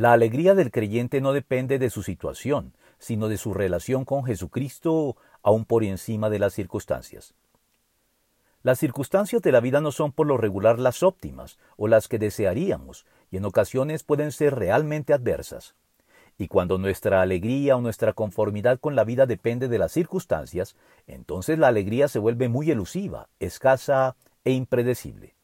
La alegría del creyente no depende de su situación, sino de su relación con Jesucristo aún por encima de las circunstancias. Las circunstancias de la vida no son por lo regular las óptimas o las que desearíamos, y en ocasiones pueden ser realmente adversas. Y cuando nuestra alegría o nuestra conformidad con la vida depende de las circunstancias, entonces la alegría se vuelve muy elusiva, escasa e impredecible.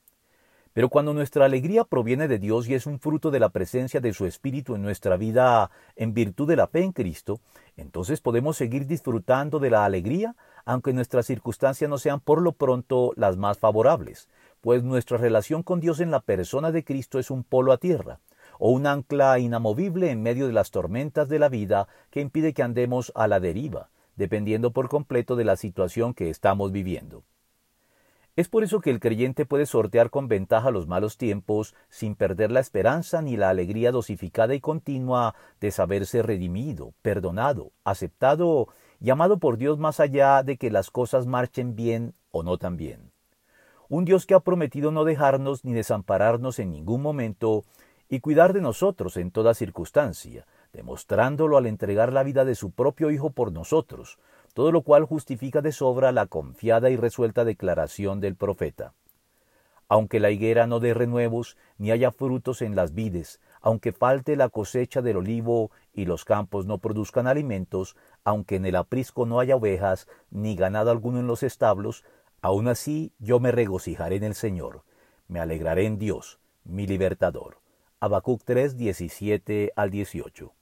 Pero cuando nuestra alegría proviene de Dios y es un fruto de la presencia de su Espíritu en nuestra vida en virtud de la fe en Cristo, entonces podemos seguir disfrutando de la alegría aunque nuestras circunstancias no sean por lo pronto las más favorables, pues nuestra relación con Dios en la persona de Cristo es un polo a tierra, o un ancla inamovible en medio de las tormentas de la vida que impide que andemos a la deriva, dependiendo por completo de la situación que estamos viviendo. Es por eso que el creyente puede sortear con ventaja los malos tiempos sin perder la esperanza ni la alegría dosificada y continua de saberse redimido, perdonado, aceptado y amado por Dios más allá de que las cosas marchen bien o no tan bien. Un Dios que ha prometido no dejarnos ni desampararnos en ningún momento y cuidar de nosotros en toda circunstancia, demostrándolo al entregar la vida de su propio Hijo por nosotros, todo lo cual justifica de sobra la confiada y resuelta declaración del profeta. Aunque la higuera no dé renuevos, ni haya frutos en las vides, aunque falte la cosecha del olivo y los campos no produzcan alimentos, aunque en el aprisco no haya ovejas, ni ganado alguno en los establos, aun así yo me regocijaré en el Señor, me alegraré en Dios, mi libertador. Habacuc 3, 17 al 18.